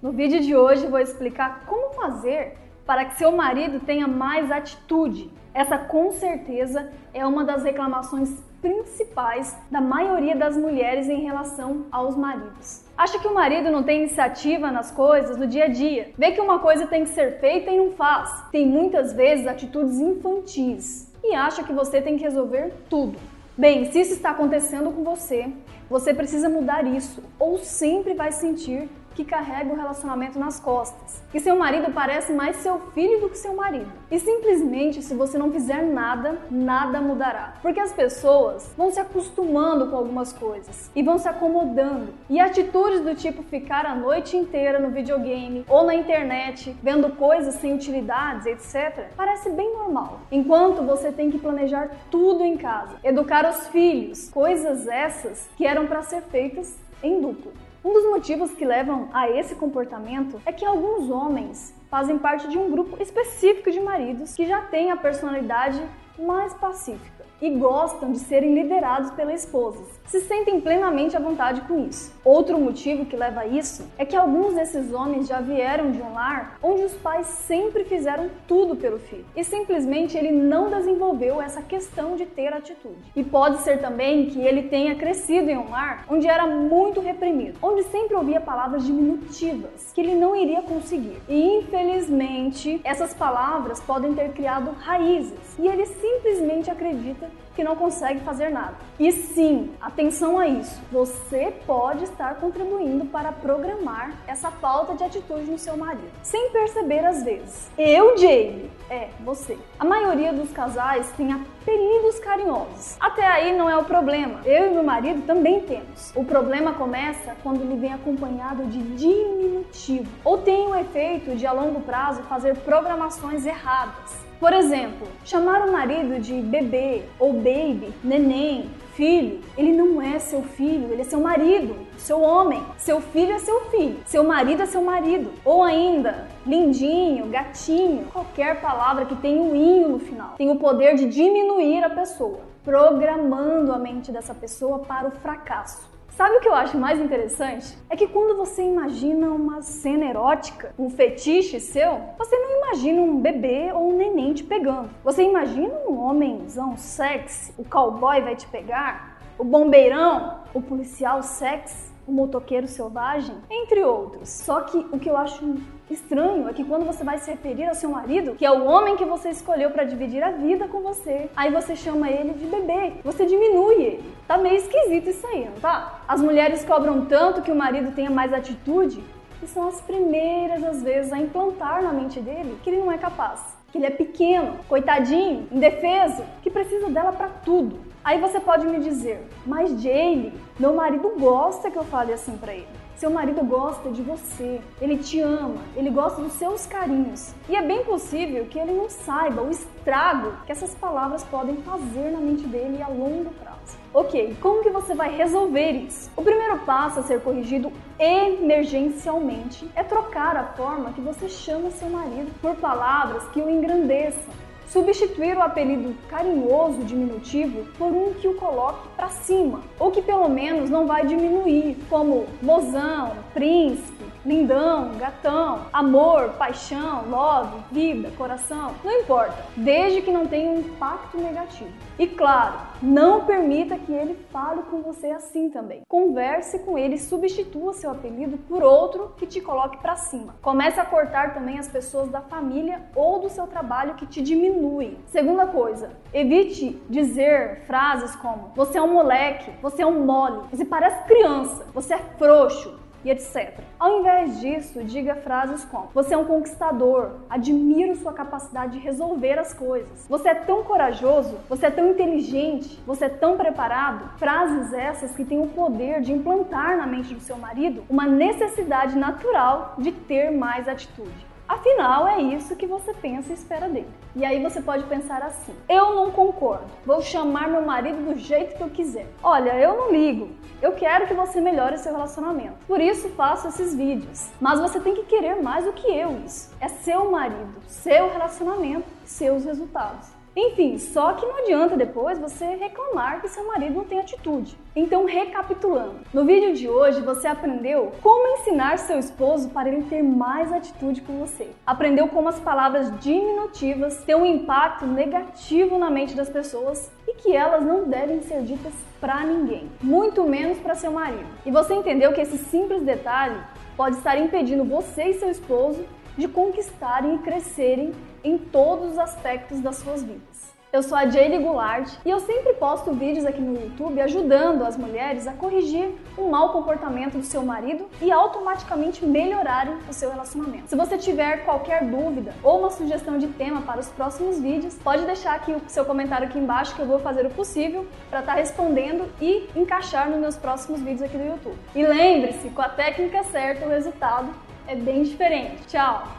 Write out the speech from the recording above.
No vídeo de hoje vou explicar como fazer para que seu marido tenha mais atitude. Essa com certeza é uma das reclamações principais da maioria das mulheres em relação aos maridos. Acha que o marido não tem iniciativa nas coisas do dia a dia, vê que uma coisa tem que ser feita e não faz, tem muitas vezes atitudes infantis e acha que você tem que resolver tudo. Bem, se isso está acontecendo com você, você precisa mudar isso ou sempre vai sentir que carrega o relacionamento nas costas. Que seu marido parece mais seu filho do que seu marido. E simplesmente, se você não fizer nada, nada mudará. Porque as pessoas vão se acostumando com algumas coisas e vão se acomodando. E atitudes do tipo ficar a noite inteira no videogame ou na internet vendo coisas sem utilidades, etc., parece bem normal. Enquanto você tem que planejar tudo em casa, educar os filhos, coisas essas que eram para ser feitas em duplo. Um dos motivos que levam a esse comportamento é que alguns homens fazem parte de um grupo específico de maridos que já têm a personalidade mais pacífica e gostam de serem liderados pela esposa. Se sentem plenamente à vontade com isso. Outro motivo que leva a isso é que alguns desses homens já vieram de um lar onde os pais sempre fizeram tudo pelo filho e simplesmente ele não desenvolveu essa questão de ter atitude. E pode ser também que ele tenha crescido em um lar onde era muito reprimido, onde sempre ouvia palavras diminutivas que ele não iria conseguir. E essas palavras podem ter criado raízes e ele simplesmente acredita que não consegue fazer nada. E sim, atenção a isso. Você pode estar contribuindo para programar essa falta de atitude no seu marido, sem perceber às vezes. Eu, Jamie, é você. A maioria dos casais tem apelidos carinhosos. Até aí não é o problema. Eu e meu marido também temos. O problema começa quando ele vem acompanhado de diminutivo ou tem o efeito de a longo prazo fazer programações erradas. Por exemplo, chamar o marido de bebê ou baby, neném, filho, ele não é seu filho, ele é seu marido, seu homem. Seu filho é seu filho, seu marido é seu marido. Ou ainda, lindinho, gatinho, qualquer palavra que tenha um inho no final, tem o poder de diminuir a pessoa, programando a mente dessa pessoa para o fracasso. Sabe o que eu acho mais interessante? É que quando você imagina uma cena erótica, um fetiche seu, você não imagina um bebê ou um neném te pegando. Você imagina um homenzão sexy, o cowboy vai te pegar, o bombeirão, o policial sexy, o motoqueiro selvagem, entre outros. Só que o que eu acho estranho é que quando você vai se referir ao seu marido, que é o homem que você escolheu para dividir a vida com você, aí você chama ele de bebê, você diminui ele. Tá meio esquisito isso aí, não tá? As mulheres cobram tanto que o marido tenha mais atitude que são as primeiras, às vezes, a implantar na mente dele que ele não é capaz. Que ele é pequeno, coitadinho, indefeso, que precisa dela para tudo. Aí você pode me dizer, mas Jaylee, meu marido gosta que eu fale assim para ele. Seu marido gosta de você, ele te ama, ele gosta dos seus carinhos. E é bem possível que ele não saiba o estrago que essas palavras podem fazer na mente dele a longo prazo. Ok, como que você vai resolver isso? O primeiro passo a ser corrigido emergencialmente é trocar a forma que você chama seu marido por palavras que o engrandeçam substituir o apelido carinhoso diminutivo por um que o coloque para cima, ou que pelo menos não vai diminuir, como mozão, príncipe, lindão, gatão, amor, paixão, love, vida, coração, não importa, desde que não tenha um impacto negativo. E claro, não permita que ele fale com você assim também. Converse com ele substitua seu apelido por outro que te coloque para cima. Comece a cortar também as pessoas da família ou do seu trabalho que te diminuem. Segunda coisa, evite dizer frases como você é um moleque, você é um mole, você parece criança, você é frouxo, e etc. Ao invés disso, diga frases como: Você é um conquistador, admiro sua capacidade de resolver as coisas. Você é tão corajoso, você é tão inteligente, você é tão preparado. Frases essas que têm o poder de implantar na mente do seu marido uma necessidade natural de ter mais atitude. Afinal, é isso que você pensa e espera dele. E aí você pode pensar assim: eu não concordo, vou chamar meu marido do jeito que eu quiser. Olha, eu não ligo, eu quero que você melhore seu relacionamento. Por isso faço esses vídeos. Mas você tem que querer mais do que eu isso. É seu marido, seu relacionamento, seus resultados. Enfim, só que não adianta depois você reclamar que seu marido não tem atitude. Então, recapitulando, no vídeo de hoje você aprendeu como ensinar seu esposo para ele ter mais atitude com você. Aprendeu como as palavras diminutivas têm um impacto negativo na mente das pessoas e que elas não devem ser ditas para ninguém, muito menos para seu marido. E você entendeu que esse simples detalhe pode estar impedindo você e seu esposo de conquistarem e crescerem em todos os aspectos das suas vidas. Eu sou a Jaylee Goulart e eu sempre posto vídeos aqui no YouTube ajudando as mulheres a corrigir o mau comportamento do seu marido e automaticamente melhorarem o seu relacionamento. Se você tiver qualquer dúvida ou uma sugestão de tema para os próximos vídeos, pode deixar aqui o seu comentário aqui embaixo que eu vou fazer o possível para estar tá respondendo e encaixar nos meus próximos vídeos aqui do YouTube. E lembre-se, com a técnica certa o resultado é bem diferente. Tchau!